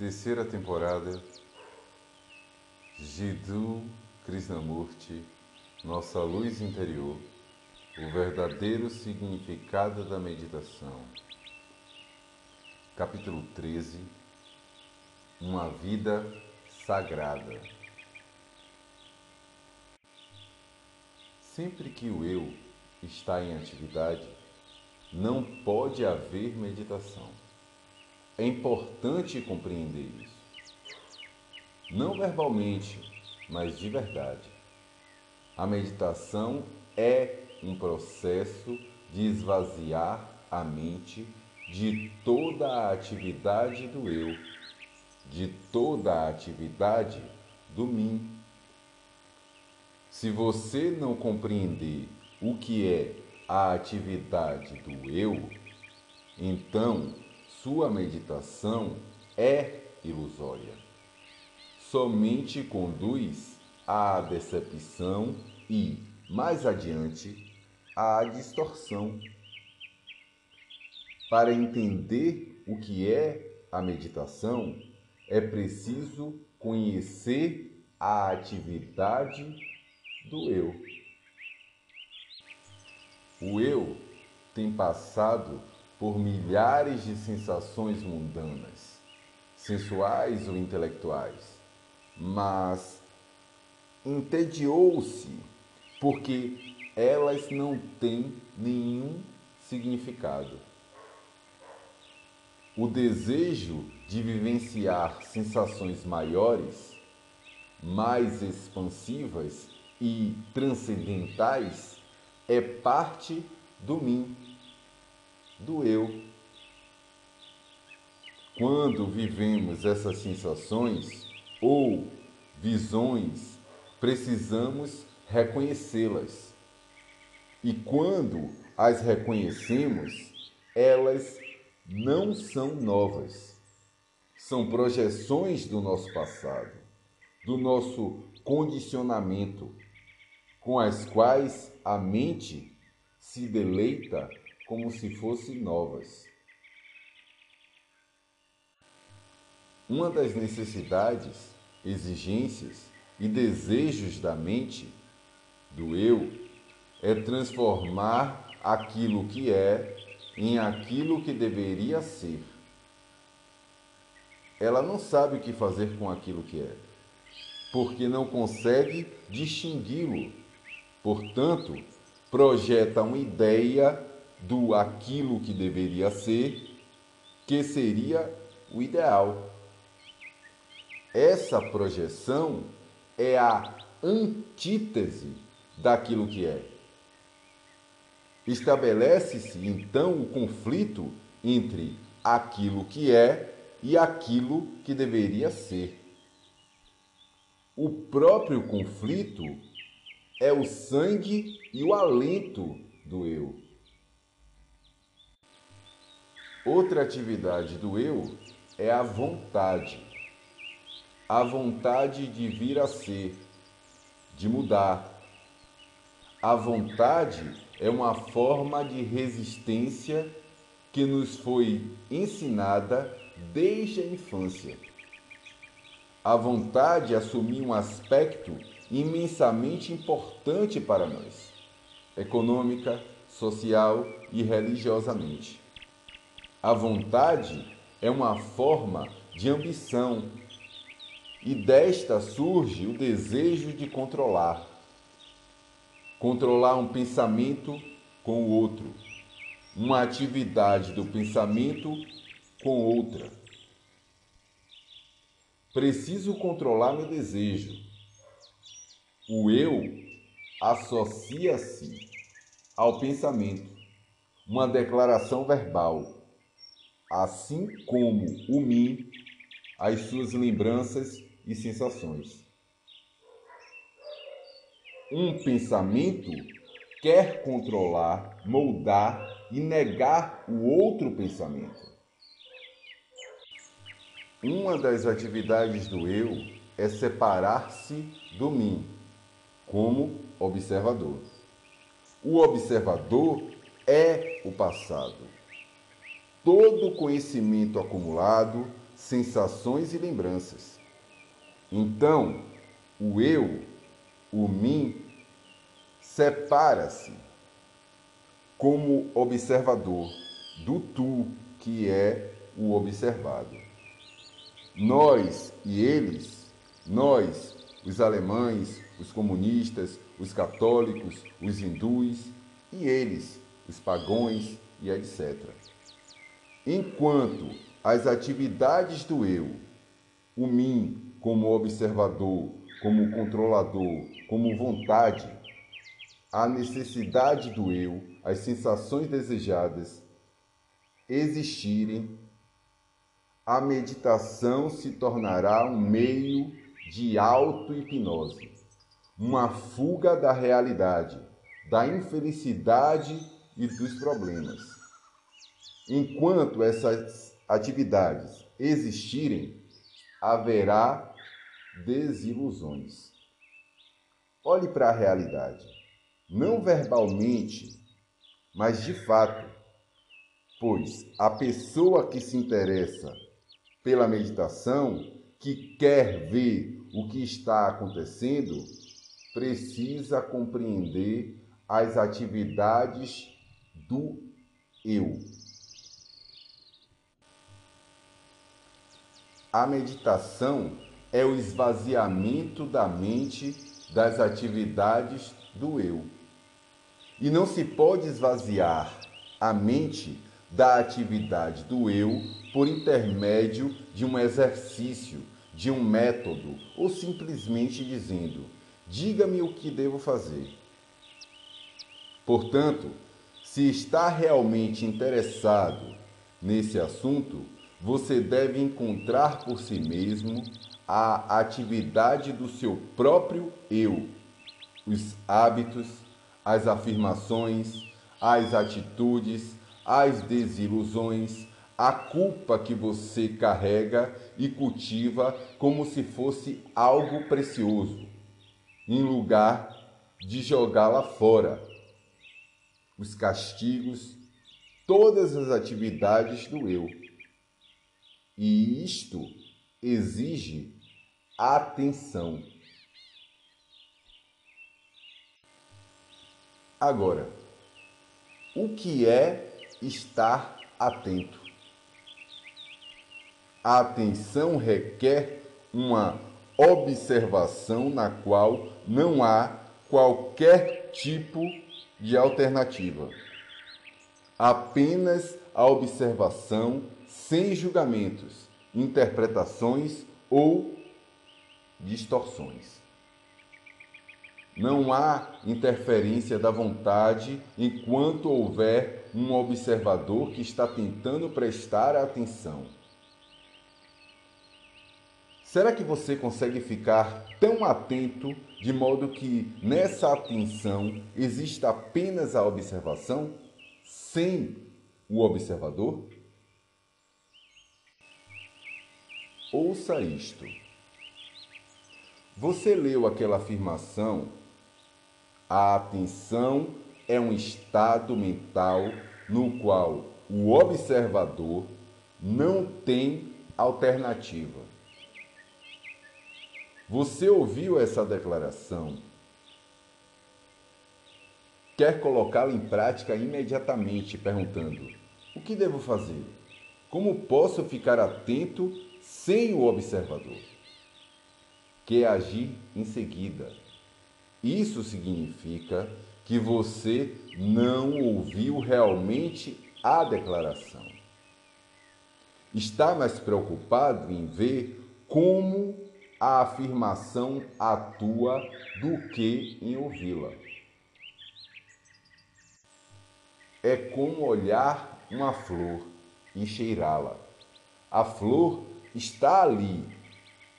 Terceira temporada, Jiddu Krishnamurti, Nossa Luz Interior, o verdadeiro significado da meditação. Capítulo 13 Uma vida sagrada. Sempre que o eu está em atividade, não pode haver meditação. É importante compreender isso. Não verbalmente, mas de verdade. A meditação é um processo de esvaziar a mente de toda a atividade do eu, de toda a atividade do mim. Se você não compreender o que é a atividade do eu, então sua meditação é ilusória. Somente conduz à decepção e, mais adiante, à distorção. Para entender o que é a meditação, é preciso conhecer a atividade do eu. O eu tem passado por milhares de sensações mundanas, sensuais ou intelectuais, mas entediou-se porque elas não têm nenhum significado. O desejo de vivenciar sensações maiores, mais expansivas e transcendentais é parte do mim do eu. Quando vivemos essas sensações ou visões, precisamos reconhecê-las. E quando as reconhecemos, elas não são novas. São projeções do nosso passado, do nosso condicionamento, com as quais a mente se deleita como se fossem novas. Uma das necessidades, exigências e desejos da mente, do eu, é transformar aquilo que é em aquilo que deveria ser. Ela não sabe o que fazer com aquilo que é, porque não consegue distingui-lo. Portanto, projeta uma ideia do aquilo que deveria ser, que seria o ideal. Essa projeção é a antítese daquilo que é. Estabelece-se então o conflito entre aquilo que é e aquilo que deveria ser. O próprio conflito é o sangue e o alento do eu. Outra atividade do eu é a vontade. A vontade de vir a ser, de mudar. A vontade é uma forma de resistência que nos foi ensinada desde a infância. A vontade assumiu um aspecto imensamente importante para nós, econômica, social e religiosamente. A vontade é uma forma de ambição e desta surge o desejo de controlar. Controlar um pensamento com o outro, uma atividade do pensamento com outra. Preciso controlar meu desejo. O eu associa-se ao pensamento, uma declaração verbal assim como o mim, as suas lembranças e sensações. Um pensamento quer controlar, moldar e negar o outro pensamento. Uma das atividades do eu é separar-se do mim, como observador. O observador é o passado Todo conhecimento acumulado sensações e lembranças. Então, o eu, o mim, separa-se como observador do tu, que é o observado. Nós e eles, nós, os alemães, os comunistas, os católicos, os hindus e eles, os pagões e etc. Enquanto as atividades do eu, o mim como observador, como controlador, como vontade, a necessidade do eu, as sensações desejadas existirem, a meditação se tornará um meio de auto-hipnose, uma fuga da realidade, da infelicidade e dos problemas. Enquanto essas atividades existirem, haverá desilusões. Olhe para a realidade, não verbalmente, mas de fato, pois a pessoa que se interessa pela meditação, que quer ver o que está acontecendo, precisa compreender as atividades do eu. A meditação é o esvaziamento da mente das atividades do eu. E não se pode esvaziar a mente da atividade do eu por intermédio de um exercício, de um método, ou simplesmente dizendo: diga-me o que devo fazer. Portanto, se está realmente interessado nesse assunto, você deve encontrar por si mesmo a atividade do seu próprio eu, os hábitos, as afirmações, as atitudes, as desilusões, a culpa que você carrega e cultiva como se fosse algo precioso, em lugar de jogá-la fora. Os castigos, todas as atividades do eu e isto exige atenção. Agora, o que é estar atento? A atenção requer uma observação na qual não há qualquer tipo de alternativa. Apenas a observação sem julgamentos, interpretações ou distorções. Não há interferência da vontade enquanto houver um observador que está tentando prestar atenção. Será que você consegue ficar tão atento de modo que nessa atenção exista apenas a observação, sem o observador? Ouça isto. Você leu aquela afirmação? A atenção é um estado mental no qual o observador não tem alternativa. Você ouviu essa declaração? Quer colocá-la em prática imediatamente, perguntando: o que devo fazer? Como posso ficar atento sem o observador, que é agir em seguida. Isso significa que você não ouviu realmente a declaração. Está mais preocupado em ver como a afirmação atua do que em ouvi-la. É como olhar uma flor e cheirá-la. A flor está ali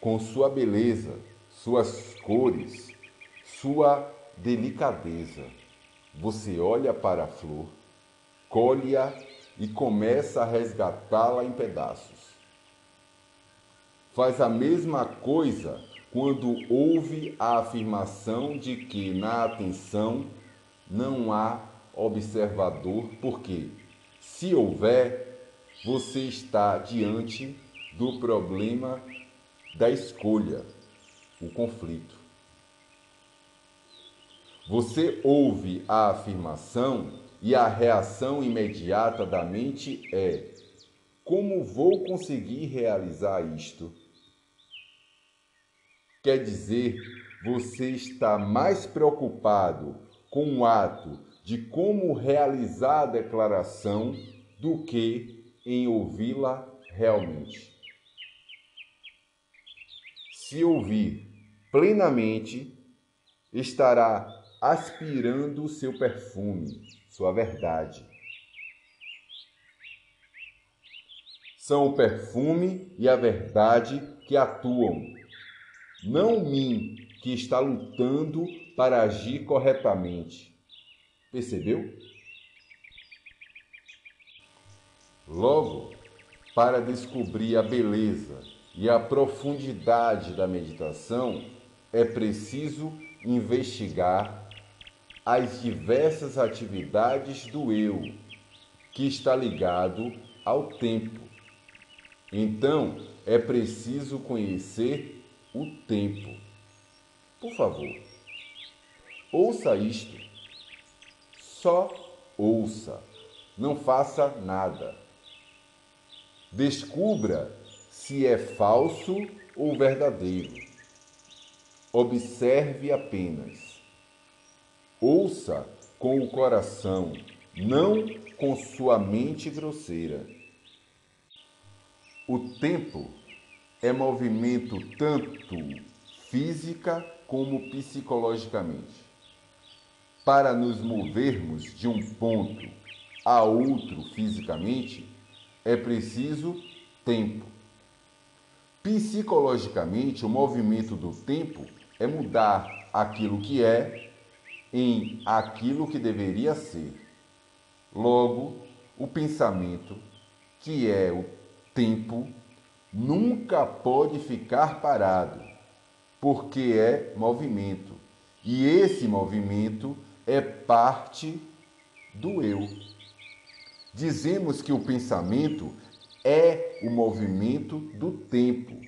com sua beleza, suas cores, sua delicadeza. Você olha para a flor, colhe-a e começa a resgatá-la em pedaços. Faz a mesma coisa quando ouve a afirmação de que na atenção não há observador, porque se houver, você está diante do problema da escolha, o conflito. Você ouve a afirmação e a reação imediata da mente é: como vou conseguir realizar isto? Quer dizer, você está mais preocupado com o ato de como realizar a declaração do que em ouvi-la realmente. Se ouvir plenamente, estará aspirando o seu perfume, sua verdade. São o perfume e a verdade que atuam, não mim que está lutando para agir corretamente. Percebeu? Logo, para descobrir a beleza e a profundidade da meditação, é preciso investigar as diversas atividades do eu, que está ligado ao tempo. Então, é preciso conhecer o tempo. Por favor, ouça isto. Só ouça. Não faça nada. Descubra se é falso ou verdadeiro. Observe apenas. Ouça com o coração, não com sua mente grosseira. O tempo é movimento tanto física como psicologicamente. Para nos movermos de um ponto a outro fisicamente, é preciso tempo. Psicologicamente, o movimento do tempo é mudar aquilo que é em aquilo que deveria ser. Logo, o pensamento, que é o tempo, nunca pode ficar parado, porque é movimento. E esse movimento é parte do eu. Dizemos que o pensamento é o movimento do tempo,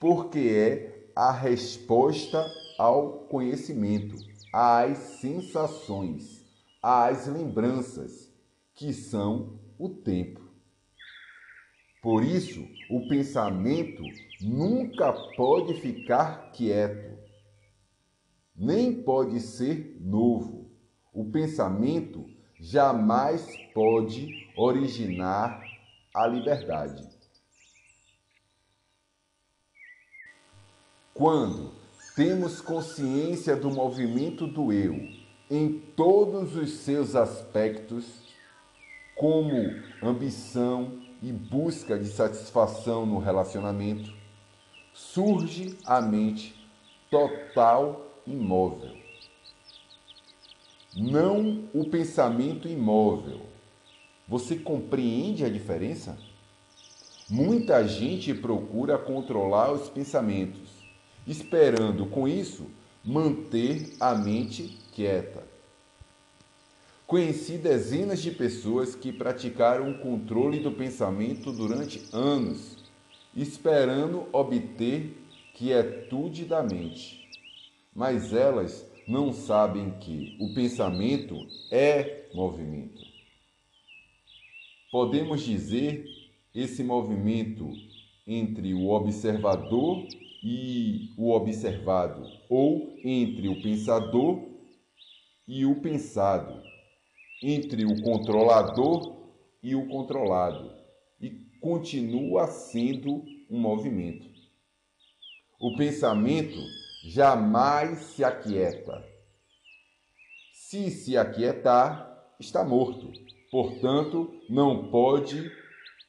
porque é a resposta ao conhecimento, às sensações, às lembranças, que são o tempo. Por isso, o pensamento nunca pode ficar quieto, nem pode ser novo. O pensamento jamais pode originar a liberdade. Quando temos consciência do movimento do eu em todos os seus aspectos, como ambição e busca de satisfação no relacionamento, surge a mente total imóvel não o pensamento imóvel. Você compreende a diferença? Muita gente procura controlar os pensamentos, esperando com isso manter a mente quieta. Conheci dezenas de pessoas que praticaram o controle do pensamento durante anos, esperando obter quietude da mente. Mas elas não sabem que o pensamento é movimento. Podemos dizer esse movimento entre o observador e o observado, ou entre o pensador e o pensado, entre o controlador e o controlado, e continua sendo um movimento. O pensamento jamais se aquieta. Se se aquietar, está morto. Portanto, não pode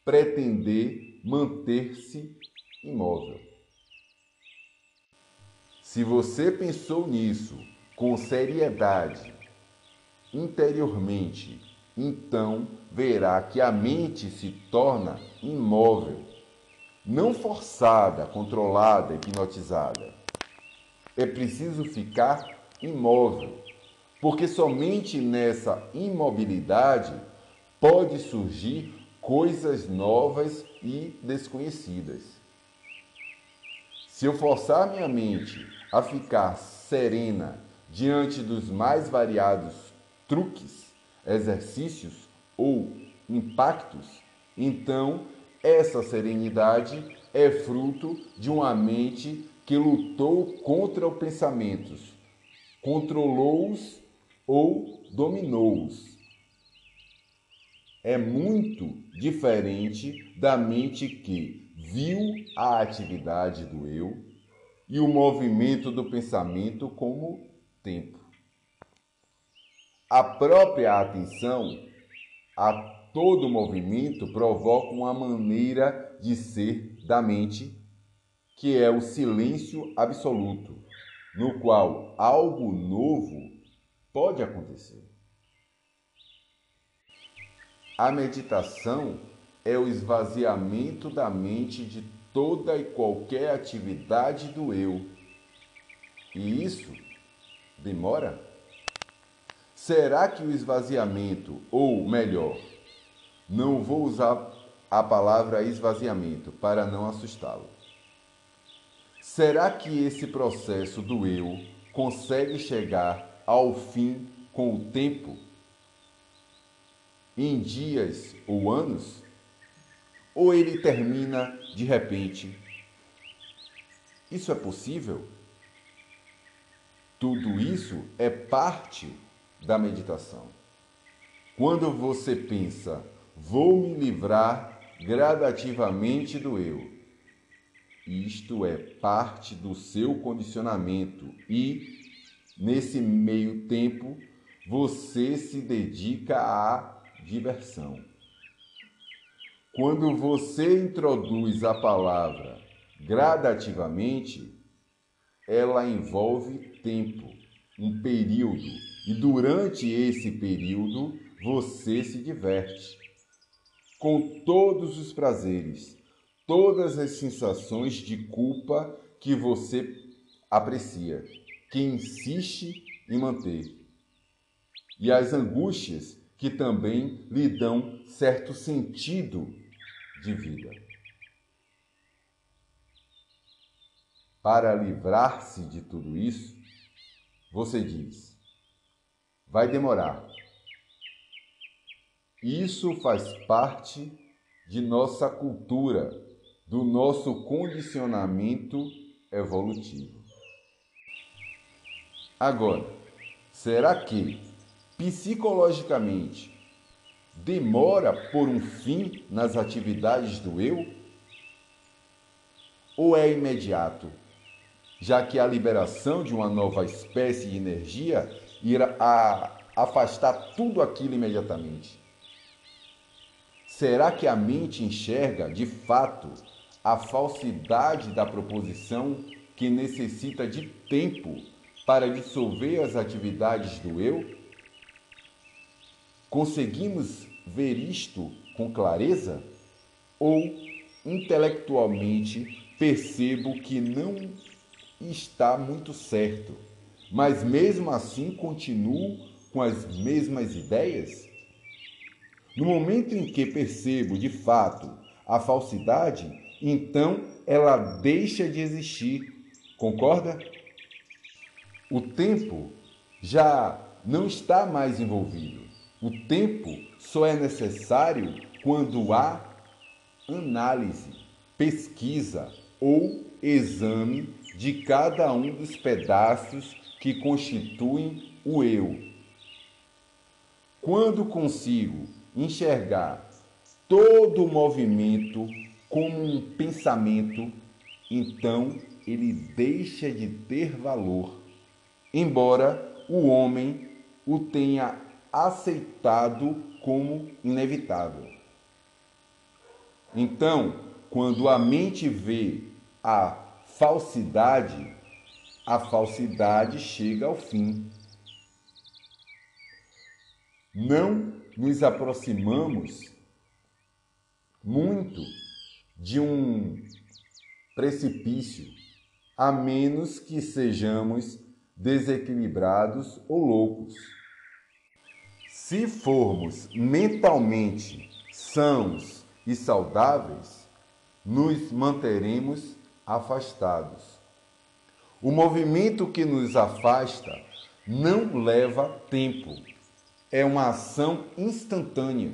pretender manter-se imóvel. Se você pensou nisso com seriedade, interiormente, então verá que a mente se torna imóvel, não forçada, controlada, hipnotizada é preciso ficar imóvel, porque somente nessa imobilidade pode surgir coisas novas e desconhecidas. Se eu forçar minha mente a ficar serena diante dos mais variados truques, exercícios ou impactos, então essa serenidade é fruto de uma mente que lutou contra os pensamentos, controlou-os ou dominou-os. É muito diferente da mente que viu a atividade do eu e o movimento do pensamento como tempo. A própria atenção a todo movimento provoca uma maneira de ser da mente, que é o silêncio absoluto, no qual algo novo pode acontecer. A meditação é o esvaziamento da mente de toda e qualquer atividade do eu. E isso demora? Será que o esvaziamento, ou melhor, não vou usar a palavra esvaziamento para não assustá-lo. Será que esse processo do eu consegue chegar ao fim com o tempo? Em dias ou anos? ou ele termina de repente. Isso é possível? Tudo isso é parte da meditação. Quando você pensa, vou me livrar gradativamente do eu, isto é parte do seu condicionamento e, nesse meio tempo, você se dedica à diversão. Quando você introduz a palavra gradativamente, ela envolve tempo, um período, e durante esse período você se diverte com todos os prazeres, todas as sensações de culpa que você aprecia, que insiste em manter, e as angústias que também lhe dão certo sentido de vida. Para livrar-se de tudo isso, você diz: vai demorar. Isso faz parte de nossa cultura, do nosso condicionamento evolutivo. Agora, será que psicologicamente demora por um fim nas atividades do eu? Ou é imediato, já que a liberação de uma nova espécie de energia irá afastar tudo aquilo imediatamente? Será que a mente enxerga, de fato, a falsidade da proposição que necessita de tempo para dissolver as atividades do eu? Conseguimos ver isto com clareza? Ou intelectualmente percebo que não está muito certo, mas mesmo assim continuo com as mesmas ideias? No momento em que percebo de fato a falsidade, então ela deixa de existir. Concorda? O tempo já não está mais envolvido. O tempo só é necessário quando há análise, pesquisa ou exame de cada um dos pedaços que constituem o eu. Quando consigo enxergar todo o movimento como um pensamento, então ele deixa de ter valor, embora o homem o tenha aceitado como inevitável. Então, quando a mente vê a falsidade, a falsidade chega ao fim. Não nos aproximamos muito de um precipício, a menos que sejamos desequilibrados ou loucos. Se formos mentalmente sãos e saudáveis, nos manteremos afastados. O movimento que nos afasta não leva tempo. É uma ação instantânea,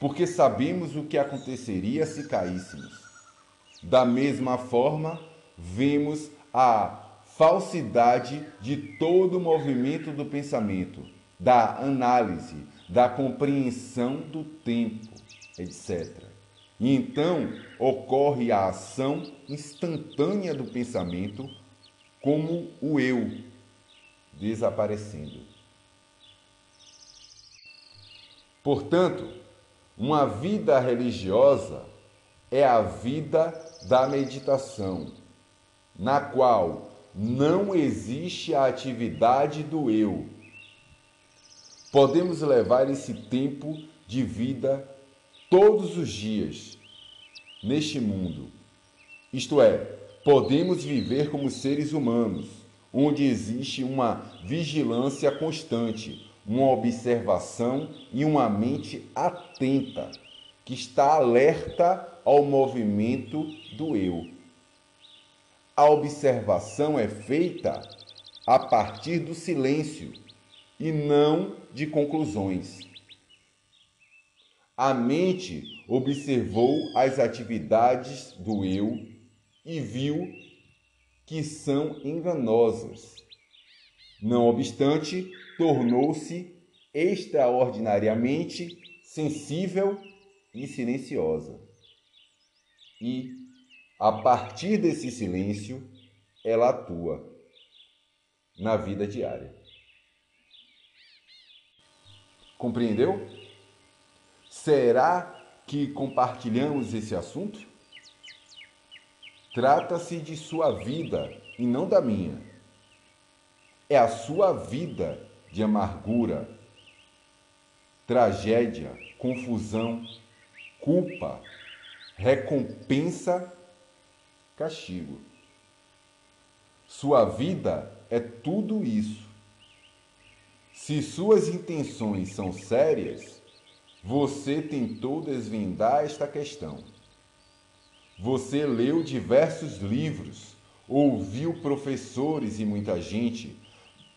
porque sabemos o que aconteceria se caíssemos. Da mesma forma, vemos a falsidade de todo o movimento do pensamento, da análise, da compreensão do tempo, etc. E então ocorre a ação instantânea do pensamento, como o eu desaparecendo. Portanto, uma vida religiosa é a vida da meditação, na qual não existe a atividade do eu. Podemos levar esse tempo de vida todos os dias neste mundo. Isto é, podemos viver como seres humanos, onde existe uma vigilância constante, uma observação e uma mente atenta, que está alerta ao movimento do eu. A observação é feita a partir do silêncio e não de conclusões. A mente observou as atividades do eu e viu que são enganosas. Não obstante, tornou-se extraordinariamente sensível e silenciosa. E a partir desse silêncio, ela atua na vida diária. Compreendeu? Será que compartilhamos esse assunto? Trata-se de sua vida e não da minha. É a sua vida de amargura, tragédia, confusão, culpa, recompensa castigo. Sua vida é tudo isso. Se suas intenções são sérias, você tentou desvendar esta questão. Você leu diversos livros, ouviu professores e muita gente,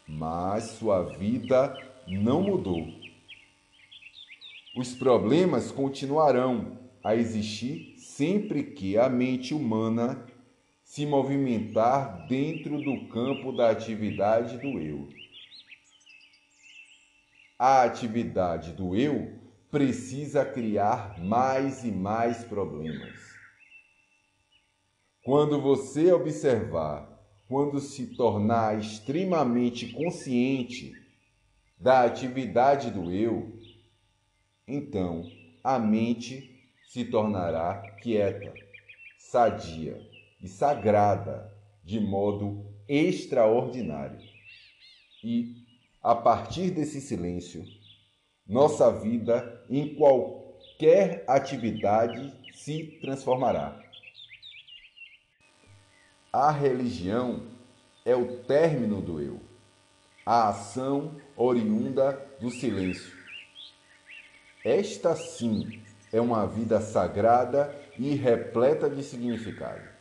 mas sua vida não mudou. Os problemas continuarão a existir sempre que a mente humana se movimentar dentro do campo da atividade do eu. A atividade do eu precisa criar mais e mais problemas. Quando você observar, quando se tornar extremamente consciente da atividade do eu, então a mente se tornará quieta, sadia e sagrada de modo extraordinário. E, a partir desse silêncio, nossa vida em qualquer atividade se transformará. A religião é o término do eu, a ação oriunda do silêncio. Esta sim é uma vida sagrada e repleta de significado.